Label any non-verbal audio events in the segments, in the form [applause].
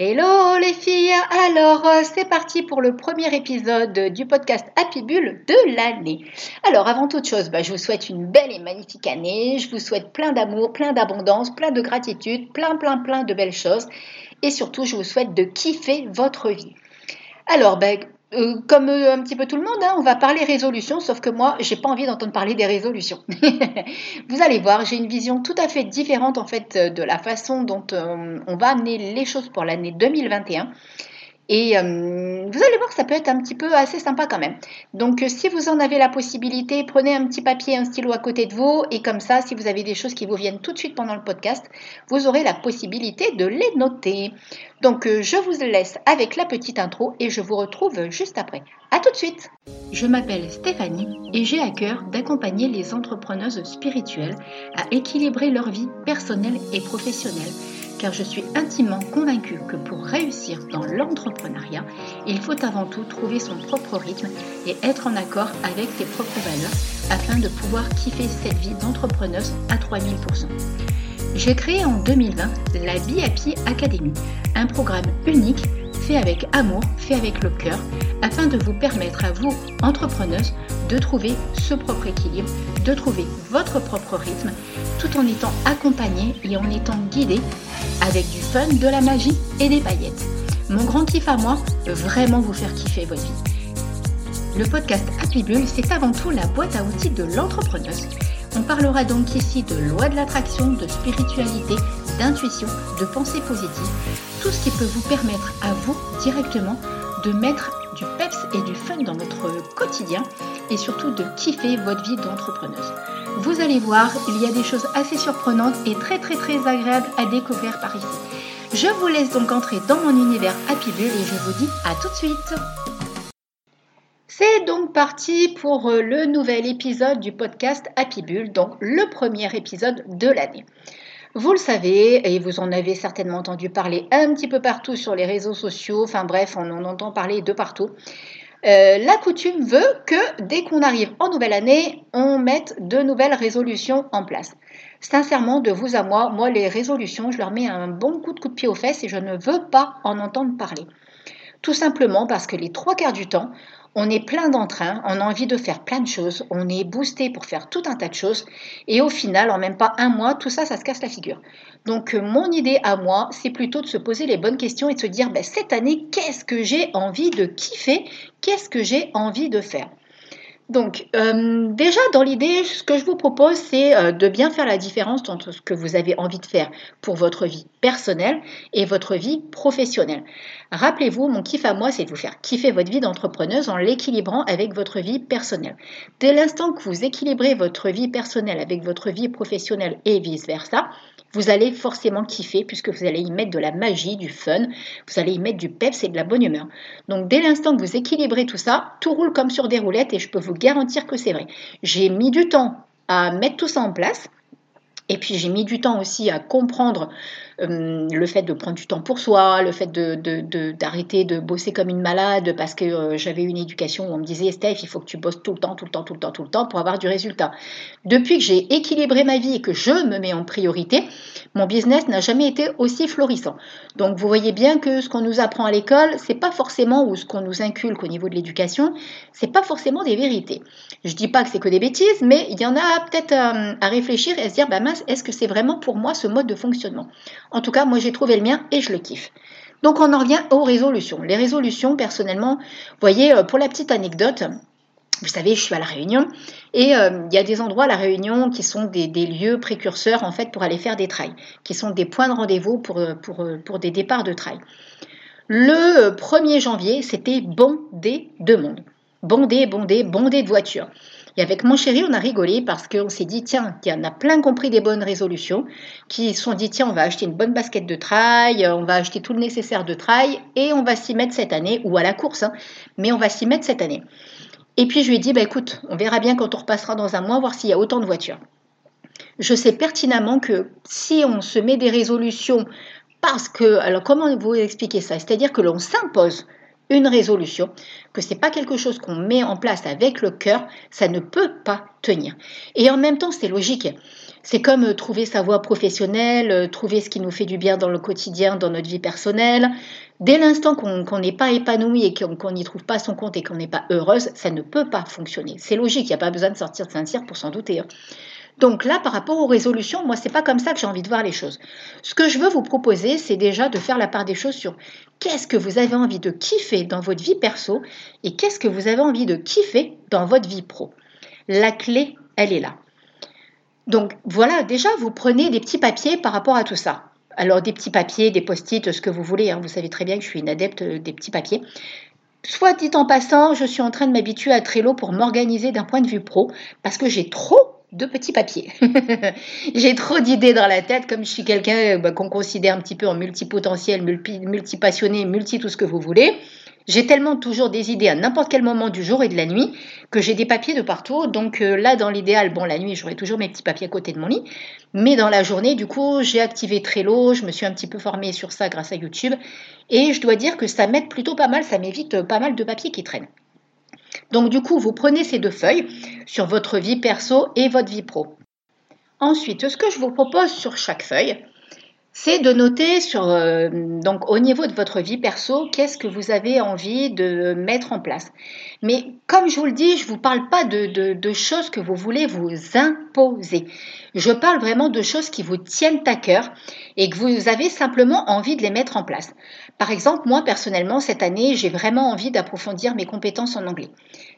Hello les filles, alors euh, c'est parti pour le premier épisode du podcast Happy Bull de l'année. Alors avant toute chose, bah, je vous souhaite une belle et magnifique année, je vous souhaite plein d'amour, plein d'abondance, plein de gratitude, plein plein plein de belles choses et surtout je vous souhaite de kiffer votre vie. Alors, bah, euh, comme euh, un petit peu tout le monde, hein, on va parler résolution, sauf que moi, j'ai pas envie d'entendre parler des résolutions. [laughs] Vous allez voir, j'ai une vision tout à fait différente en fait euh, de la façon dont on va amener les choses pour l'année 2021. Et euh, vous allez voir que ça peut être un petit peu assez sympa quand même. Donc euh, si vous en avez la possibilité, prenez un petit papier, un stylo à côté de vous et comme ça, si vous avez des choses qui vous viennent tout de suite pendant le podcast, vous aurez la possibilité de les noter. Donc euh, je vous laisse avec la petite intro et je vous retrouve juste après. A tout de suite Je m'appelle Stéphanie et j'ai à cœur d'accompagner les entrepreneuses spirituelles à équilibrer leur vie personnelle et professionnelle car je suis intimement convaincue que pour réussir dans l'entrepreneuriat, il faut avant tout trouver son propre rythme et être en accord avec ses propres valeurs afin de pouvoir kiffer cette vie d'entrepreneuse à 3000%. J'ai créé en 2020 la Be Happy Academy, un programme unique fait avec amour, fait avec le cœur, afin de vous permettre à vous, entrepreneuses, de trouver ce propre équilibre, de trouver votre propre rythme, tout en étant accompagné et en étant guidé avec du fun, de la magie et des paillettes. Mon grand kiff à moi, vraiment vous faire kiffer votre vie. Le podcast Happy Bull, c'est avant tout la boîte à outils de l'entrepreneuse. On parlera donc ici de loi de l'attraction, de spiritualité, d'intuition, de pensée positive, tout ce qui peut vous permettre à vous directement de mettre du peps et du fun dans votre quotidien et surtout de kiffer votre vie d'entrepreneuse. Vous allez voir, il y a des choses assez surprenantes et très très très agréables à découvrir par ici. Je vous laisse donc entrer dans mon univers Happy Bull et je vous dis à tout de suite. C'est donc parti pour euh, le nouvel épisode du podcast Happy Bull, donc le premier épisode de l'année. Vous le savez, et vous en avez certainement entendu parler un petit peu partout sur les réseaux sociaux, enfin bref, on en entend parler de partout. Euh, la coutume veut que dès qu'on arrive en nouvelle année, on mette de nouvelles résolutions en place. Sincèrement, de vous à moi, moi les résolutions, je leur mets un bon coup de coup de pied aux fesses et je ne veux pas en entendre parler. Tout simplement parce que les trois quarts du temps, on est plein d'entrain, on a envie de faire plein de choses, on est boosté pour faire tout un tas de choses, et au final, en même pas un mois, tout ça, ça se casse la figure. Donc, euh, mon idée à moi, c'est plutôt de se poser les bonnes questions et de se dire, ben, cette année, qu'est-ce que j'ai envie de kiffer Qu'est-ce que j'ai envie de faire? Donc, euh, déjà, dans l'idée, ce que je vous propose, c'est euh, de bien faire la différence entre ce que vous avez envie de faire pour votre vie personnelle et votre vie professionnelle. Rappelez-vous, mon kiff à moi, c'est de vous faire kiffer votre vie d'entrepreneuse en l'équilibrant avec votre vie personnelle. Dès l'instant que vous équilibrez votre vie personnelle avec votre vie professionnelle et vice-versa, vous allez forcément kiffer puisque vous allez y mettre de la magie, du fun, vous allez y mettre du peps et de la bonne humeur. Donc dès l'instant que vous équilibrez tout ça, tout roule comme sur des roulettes et je peux vous garantir que c'est vrai. J'ai mis du temps à mettre tout ça en place. Et puis j'ai mis du temps aussi à comprendre le fait de prendre du temps pour soi, le fait d'arrêter de, bosser comme une malade parce que euh, j'avais une éducation où on me disait Steph, il faut que tu bosses tout le temps, tout le temps, tout le temps, tout le temps pour avoir du résultat. Depuis que j'ai équilibré ma vie et que je me mets en priorité, mon business n'a jamais été aussi florissant. Donc vous voyez bien que ce qu'on nous apprend à l'école, c'est pas forcément ou ce qu'on nous inculque au niveau de l'éducation, c'est pas forcément des vérités. Je dis pas que c'est que des bêtises, mais il y en a peut-être à, à, réfléchir et à se dire bah mince, est-ce que c'est vraiment pour moi ce mode de fonctionnement? En tout cas, moi j'ai trouvé le mien et je le kiffe. Donc on en revient aux résolutions. Les résolutions, personnellement, vous voyez, euh, pour la petite anecdote, vous savez, je suis à La Réunion et euh, il y a des endroits à La Réunion qui sont des, lieux précurseurs en fait pour aller faire des trails, qui sont des points de rendez-vous pour, euh, pour, pour des départs de trail. Le 1er janvier, c'était bondé de monde. Bondé, bondé, bondé de voitures. Et avec mon chéri, on a rigolé parce qu'on s'est dit, tiens, il y en a plein compris des bonnes résolutions, qui se sont dit, tiens, on va acheter une bonne basket de trail, on va acheter tout le nécessaire de trail, et on va s'y mettre cette année, ou à la course, hein, mais on va s'y mettre cette année. Et puis je lui ai dit, bah, écoute, on verra bien quand on repassera dans un mois, voir s'il y a autant de voitures. Je sais pertinemment que si on se met des résolutions parce que, alors comment vous expliquer ça? C'est-à-dire que l'on s'impose une résolution, que c'est pas quelque chose qu'on met en place avec le cœur, ça ne peut pas tenir. Et en même temps, c'est logique. C'est comme euh, trouver sa voie professionnelle, euh, trouver ce qui nous fait du bien dans le quotidien, dans notre vie personnelle. Dès l'instant qu'on n'est pas épanoui et qu'on n'y trouve pas son compte et qu'on n'est pas heureuse, ça ne peut pas fonctionner. C'est logique, il n'y a pas besoin de sortir de Saint-Cyr pour s'en douter. Hein. Donc là, par rapport aux résolutions, moi, c'est pas comme ça que j'ai envie de voir les choses. Ce que je veux vous proposer, c'est déjà de faire la part des choses sur qu'est-ce que vous avez envie de kiffer dans votre vie perso et qu'est-ce que vous avez envie de kiffer dans votre vie pro. La clé, elle est là. Donc voilà, déjà, vous prenez des petits papiers par rapport à tout ça. Alors des petits papiers, des post-it, ce que vous voulez. Hein. Vous savez très bien que je suis une adepte des petits papiers. Soit dit en passant, je suis en train de m'habituer à Trello pour m'organiser d'un point de vue pro parce que j'ai trop de petits papiers. [laughs] J'ai trop d'idées dans la tête, comme je suis quelqu'un bah, qu'on considère un petit peu en multipotentiel, multi, multipassionné, multi tout ce que vous voulez. J'ai tellement toujours des idées à n'importe quel moment du jour et de la nuit que j'ai des papiers de partout. Donc euh, là, dans l'idéal, bon, la nuit, j'aurai toujours mes petits papiers à côté de mon lit. Mais dans la journée, du coup, j'ai activé Trello. Je me suis un petit peu formée sur ça grâce à YouTube. Et je dois dire que ça m'aide plutôt pas mal. Ça m'évite pas mal de papiers qui traînent. Donc du coup, vous prenez ces deux feuilles sur votre vie perso et votre vie pro. Ensuite, ce que je vous propose sur chaque feuille, c'est de noter sur, euh, donc au niveau de votre vie perso, qu'est-ce que vous avez envie de mettre en place. Mais comme je vous le dis, je ne vous parle pas de, de, choses que vous voulez vous imposer. Je parle vraiment de choses qui vous tiennent à cœur et que vous avez simplement envie de les mettre en place. Par exemple, moi personnellement, cette année, j'ai vraiment envie d'approfondir mes compétences en anglais.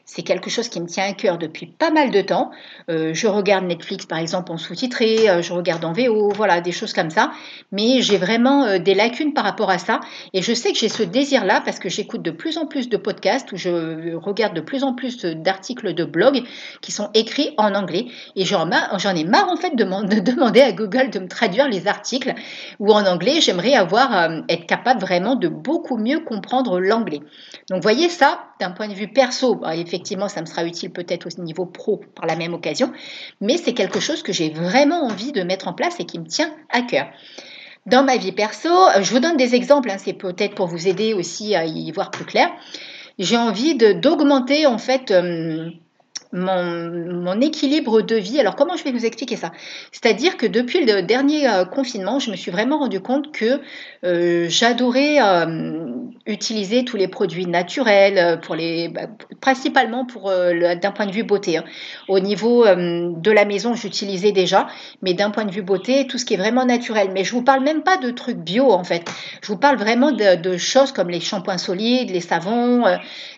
C'est quelque chose qui me tient à cœur depuis pas mal de temps. Euh, je regarde Netflix par exemple en sous-titré, euh, je regarde en VO, voilà, des choses comme ça. Mais j'ai vraiment euh, des lacunes par rapport à ça. Et je sais que j'ai ce désir-là parce que j'écoute de plus en plus de podcasts ou je regarde de plus en plus d'articles de blog qui sont écrits en anglais. Et j'en ai marre en fait de, [laughs] de, demander à Google de me traduire les articles ou en anglais. J'aimerais avoir, être capable vraiment de beaucoup mieux comprendre l'anglais. Donc voyez ça, d'un point de vue perso, effectivement, ça me sera utile peut-être au niveau pro par la même occasion, mais c'est quelque chose que j'ai vraiment envie de mettre en place et qui me tient à cœur. Dans ma vie perso, euh, je vous donne des exemples, hein, c'est peut-être pour vous aider aussi à y voir plus clair. J'ai envie d'augmenter en fait euh, mon, équilibre de vie. Alors comment je vais vous expliquer ça? C'est-à-dire que depuis le dernier euh, confinement, je me suis vraiment rendu compte que euh, j'adorais utiliser tous les produits naturels, pour les, bah, principalement pour d'un point de vue beauté. Hein. Au niveau de la maison, j'utilisais déjà, mais d'un point de vue beauté, tout ce qui est vraiment naturel. Mais je vous parle même pas de trucs bio en fait. Je vous parle vraiment de, choses comme les shampoings solides, les savons,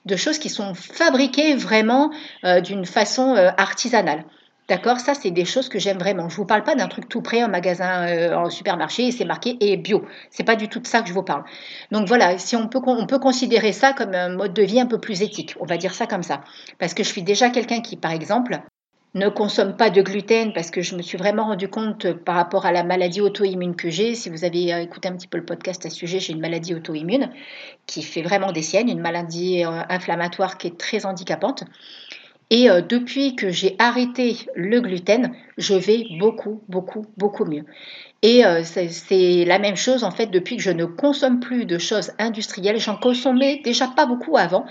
de choses qui sont fabriquées vraiment d'une façon euh, artisanale. D'accord Ça, c'est des choses que j'aime vraiment. Je ne vous parle pas d'un truc tout prêt en magasin, euh, en supermarché, et c'est marqué et bio. C'est pas du tout de ça que je vous parle. Donc voilà, si on peut, on peut considérer ça comme un mode de vie un peu plus éthique. On va dire ça comme ça. Parce que je suis déjà quelqu'un qui, par exemple, ne consomme pas de gluten parce que je me suis vraiment rendu compte par rapport à la maladie auto-immune que j'ai. Si vous avez écouté un petit peu le podcast à ce sujet, j'ai une maladie auto-immune qui fait vraiment des siennes, une maladie euh, inflammatoire qui est très handicapante. Et euh, depuis que j'ai arrêté le gluten, je vais beaucoup, beaucoup, beaucoup mieux. Et euh, c'est la même chose en fait depuis que je ne consomme plus de choses industrielles. J'en consommais déjà pas beaucoup avant,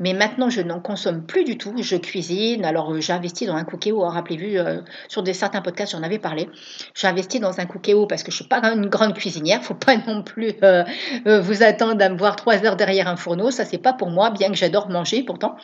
mais maintenant, je n'en consomme plus du tout. Je cuisine. Alors, euh, j'ai investi dans un cookéo. Rappelez-vous, euh, sur des, certains podcasts, j'en avais parlé. J'ai investi dans un cookéo parce que je ne suis pas une grande cuisinière. Il faut pas non plus euh, vous attendre à me voir trois heures derrière un fourneau. Ça, c'est pas pour moi, bien que j'adore manger pourtant.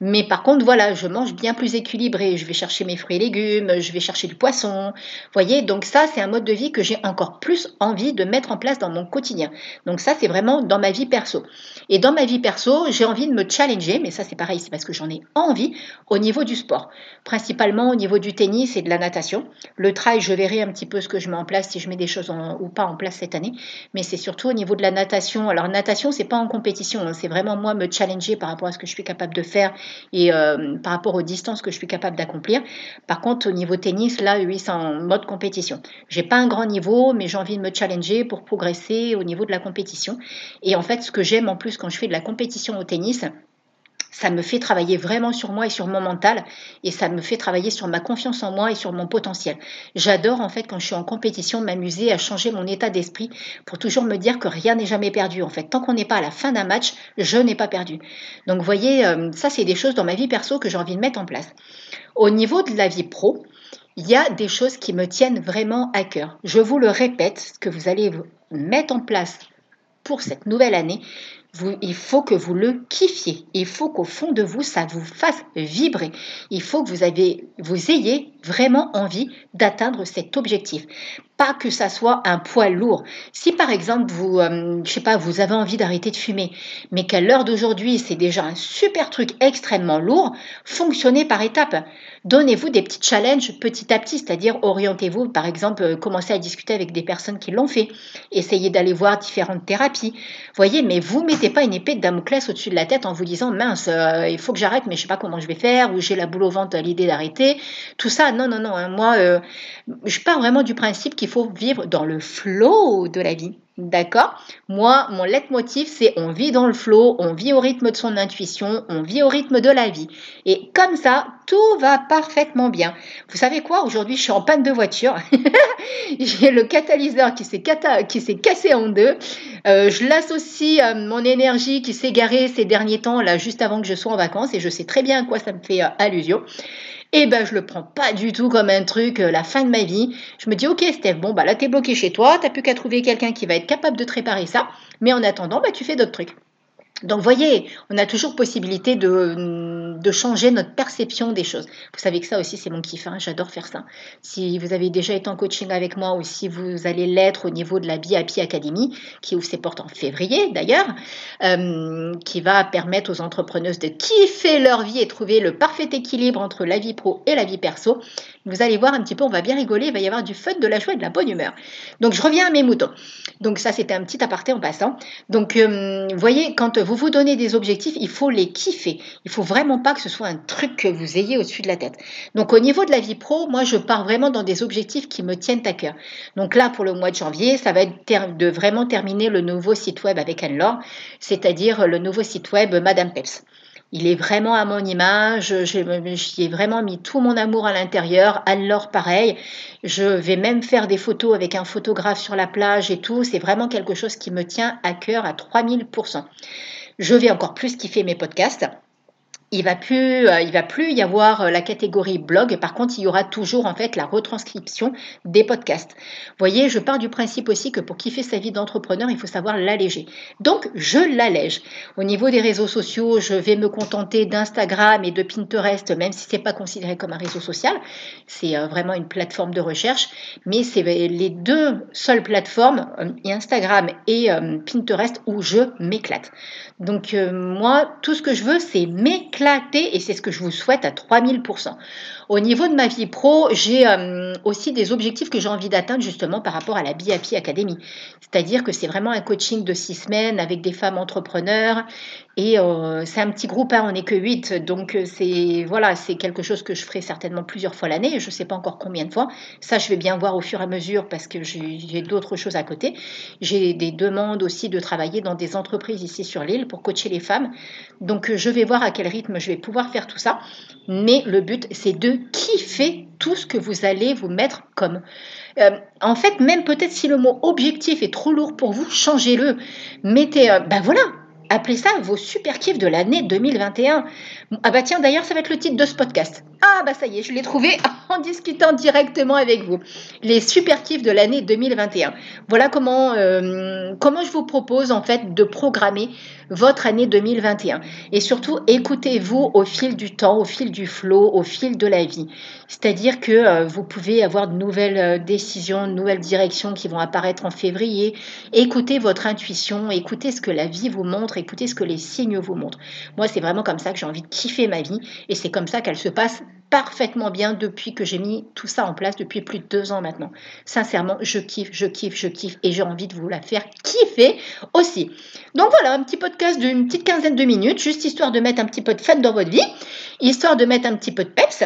Mais par contre, voilà, je mange bien plus équilibré. Je vais chercher mes fruits et légumes. Je vais chercher du poisson. Vous voyez, donc ça, c'est un mode de vie que j'ai encore plus envie de mettre en place dans mon quotidien. Donc ça, c'est vraiment dans ma vie perso. Et dans ma vie perso, j'ai envie de me challenger mais ça c'est pareil, c'est parce que j'en ai envie au niveau du sport, principalement au niveau du tennis et de la natation. Le trail, je verrai un petit peu ce que je mets en place, si je mets des choses ou pas en place cette année, mais c'est surtout au niveau de la natation. Alors natation, c'est pas en compétition, hein. c'est vraiment moi me challenger par rapport à ce que je suis capable de faire et euh, par rapport aux distances que je suis capable d'accomplir. Par contre, au niveau tennis, là, oui, c'est en mode compétition. J'ai pas un grand niveau, mais j'ai envie de me challenger pour progresser au niveau de la compétition. Et en fait, ce que j'aime en plus quand je fais de la compétition au tennis, ça me fait travailler vraiment sur moi et sur mon mental et ça me fait travailler sur ma confiance en moi et sur mon potentiel. J'adore en fait quand je suis en compétition m'amuser à changer mon état d'esprit pour toujours me dire que rien n'est jamais perdu en fait. Tant qu'on n'est pas à la fin d'un match, je n'ai pas perdu. Donc vous voyez, euh, ça c'est des choses dans ma vie perso que j'ai envie de mettre en place. Au niveau de la vie pro, il y a des choses qui me tiennent vraiment à cœur. Je vous le répète, ce que vous allez mettre en place pour cette nouvelle année, il faut que vous le kiffiez. Il faut qu'au fond de vous, ça vous fasse vibrer. Il faut que vous, ayez vraiment envie d'atteindre cet objectif. Pas que ça soit un poids lourd. Si par exemple vous, euh, je sais pas, vous avez envie d'arrêter de fumer, mais qu'à l'heure d'aujourd'hui c'est déjà un super truc extrêmement lourd, fonctionnez par étapes. Donnez-vous des petits challenges petit à petit, c'est-à-dire orientez-vous, par exemple, euh, commencez à discuter avec des personnes qui l'ont fait, essayez d'aller voir différentes thérapies. Voyez, mais vous mettez pas une épée de Damoclès au-dessus de la tête en vous disant mince, euh, il faut que j'arrête, mais je sais pas comment je vais faire, ou j'ai la boule au ventre à l'idée d'arrêter. Tout ça, non, non, non. Hein. Moi, je pars vraiment du principe qu'il faut vivre dans le flow de la vie. D'accord? Moi, mon leitmotiv, c'est on vit dans le flow, on vit au rythme de son intuition, on vit au rythme de la vie. Et comme ça, tout va parfaitement bien. Vous savez quoi? Aujourd'hui, je suis en panne de voiture. [laughs] J'ai le catalyseur qui s'est, cassé en deux. Euh, je l'associe à mon énergie qui s'est garée ces derniers temps, là, juste avant que je sois en vacances, et je sais très bien à quoi ça me fait euh, allusion et eh ben je le prends pas du tout comme un truc, euh, la fin de ma vie. Je me dis, ok Steph, bon bah là t'es bloqué chez toi, t'as plus qu'à trouver quelqu'un qui va être capable de te réparer ça, mais en attendant, bah tu fais d'autres trucs. Donc, voyez, on a toujours possibilité de, de, changer notre perception des choses. Vous savez que ça aussi, c'est mon kiff. Hein, j'adore faire ça. Si vous avez déjà été en coaching avec moi ou si vous allez l'être au niveau de la BIAPI Academy, qui ouvre ses portes en février d'ailleurs, euh, qui va permettre aux entrepreneuses de kiffer leur vie et trouver le parfait équilibre entre la vie pro et la vie perso, vous allez voir un petit peu, on va bien rigoler, il va y avoir du fun, de la joie et de la bonne humeur. Donc, je reviens à mes moutons. Donc, ça, c'était un petit aparté en passant. Donc, euh, vous voyez, quand vous vous donnez des objectifs, il faut les kiffer. Il faut vraiment pas que ce soit un truc que vous ayez au-dessus de la tête. Donc, au niveau de la vie pro, moi, je pars vraiment dans des objectifs qui me tiennent à cœur. Donc, là, pour le mois de janvier, ça va être de vraiment terminer le nouveau site web avec Anne-Laure, c'est-à-dire le nouveau site web Madame Peps. Il est vraiment à mon image, j'y ai vraiment mis tout mon amour à l'intérieur. Alors pareil, je vais même faire des photos avec un photographe sur la plage et tout. C'est vraiment quelque chose qui me tient à cœur à 3000%. Je vais encore plus kiffer mes podcasts il va plus, euh, il va plus y avoir euh, la catégorie blog. Par contre, il y aura toujours en fait la retranscription des podcasts. Vous voyez, je pars du principe aussi que pour kiffer sa vie d'entrepreneur, il faut savoir l'alléger. Donc, je l'allège. Au niveau des réseaux sociaux, je vais me contenter d'Instagram et de Pinterest, même si c'est pas considéré comme un réseau social. C'est euh, vraiment une plateforme de recherche, mais c'est les deux seules plateformes, Instagram et Pinterest, où je m'éclate. Donc moi, tout ce que je veux, c'est m'éclater et c'est ce que je vous souhaite à 3000%. Au niveau de ma vie pro, j'ai euh, aussi des objectifs que j'ai envie d'atteindre justement par rapport à la BIAPI Academy. C'est-à-dire que c'est vraiment un coaching de six semaines avec des femmes entrepreneurs et euh, c'est un petit groupe, hein, on n'est que huit, donc euh, c'est voilà, c'est quelque chose que je ferai certainement plusieurs fois l'année. Je ne sais pas encore combien de fois. Ça, je vais bien voir au fur et à mesure parce que j'ai d'autres choses à côté. J'ai des demandes aussi de travailler dans des entreprises ici sur l'île pour coacher les femmes. Donc je vais voir à quel rythme je vais pouvoir faire tout ça. Mais le but, c'est de kiffer tout ce que vous allez vous mettre comme. Euh, en fait, même peut-être si le mot objectif est trop lourd pour vous, changez-le. Mettez, euh, ben voilà, appelez ça vos super kiffs de l'année 2021. Ah bah tiens, d'ailleurs, ça va être le titre de ce podcast. Ah bah ça y est, je l'ai trouvé [laughs] en discutant directement avec vous. Les super kiffs de l'année 2021. Voilà comment, euh, comment je vous propose en fait de programmer votre année 2021. Et surtout, écoutez-vous au fil du temps, au fil du flot, au fil de la vie. C'est-à-dire que euh, vous pouvez avoir de nouvelles euh, décisions, de nouvelles directions qui vont apparaître en février. Écoutez votre intuition, écoutez ce que la vie vous montre, écoutez ce que les signes vous montrent. Moi, c'est vraiment comme ça que j'ai envie de kiffer ma vie et c'est comme ça qu'elle se passe parfaitement bien depuis que j'ai mis tout ça en place depuis plus de deux ans maintenant. Sincèrement, je kiffe, je kiffe, je kiffe et j'ai envie de vous la faire kiffer aussi. Donc voilà, un petit podcast d'une petite quinzaine de minutes, juste histoire de mettre un petit peu de fête dans votre vie, histoire de mettre un petit peu de peps.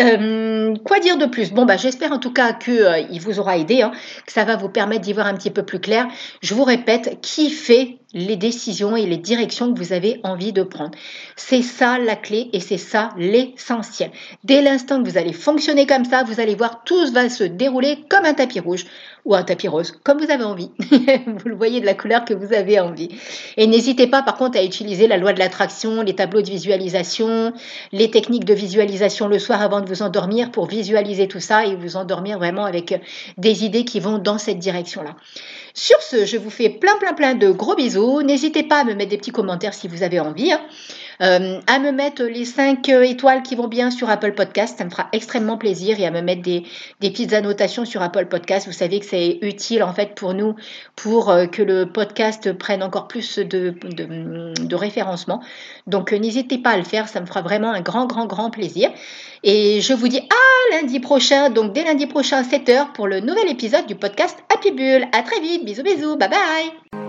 Euh, quoi dire de plus? Bon, bah, j'espère en tout cas qu'il euh, vous aura aidé, hein, que ça va vous permettre d'y voir un petit peu plus clair. Je vous répète, kiffez les décisions et les directions que vous avez envie de prendre. C'est ça la clé et c'est ça l'essentiel. Dès l'instant que vous allez fonctionner comme ça, vous allez voir tout va se dérouler comme un tapis rouge ou un tapis rose, comme vous avez envie. [laughs] vous le voyez de la couleur que vous avez envie. Et n'hésitez pas par contre à utiliser la loi de l'attraction, les tableaux de visualisation, les techniques de visualisation le soir avant de vous endormir pour visualiser tout ça et vous endormir vraiment avec des idées qui vont dans cette direction-là. Sur ce, je vous fais plein plein plein de gros bisous. N'hésitez pas à me mettre des petits commentaires si vous avez envie. Hein. Euh, à me mettre les 5 étoiles qui vont bien sur Apple Podcast, ça me fera extrêmement plaisir et à me mettre des, petites annotations sur Apple Podcast. Vous savez que c'est utile en fait pour nous pour euh, que le podcast prenne encore plus de, de référencement. Donc euh, n'hésitez pas à le faire, ça me fera vraiment un grand grand grand plaisir. Et je vous dis à lundi prochain, donc dès lundi prochain à 7h pour le nouvel épisode du podcast Happy Bull. À très vite, bisous bisous, bye bye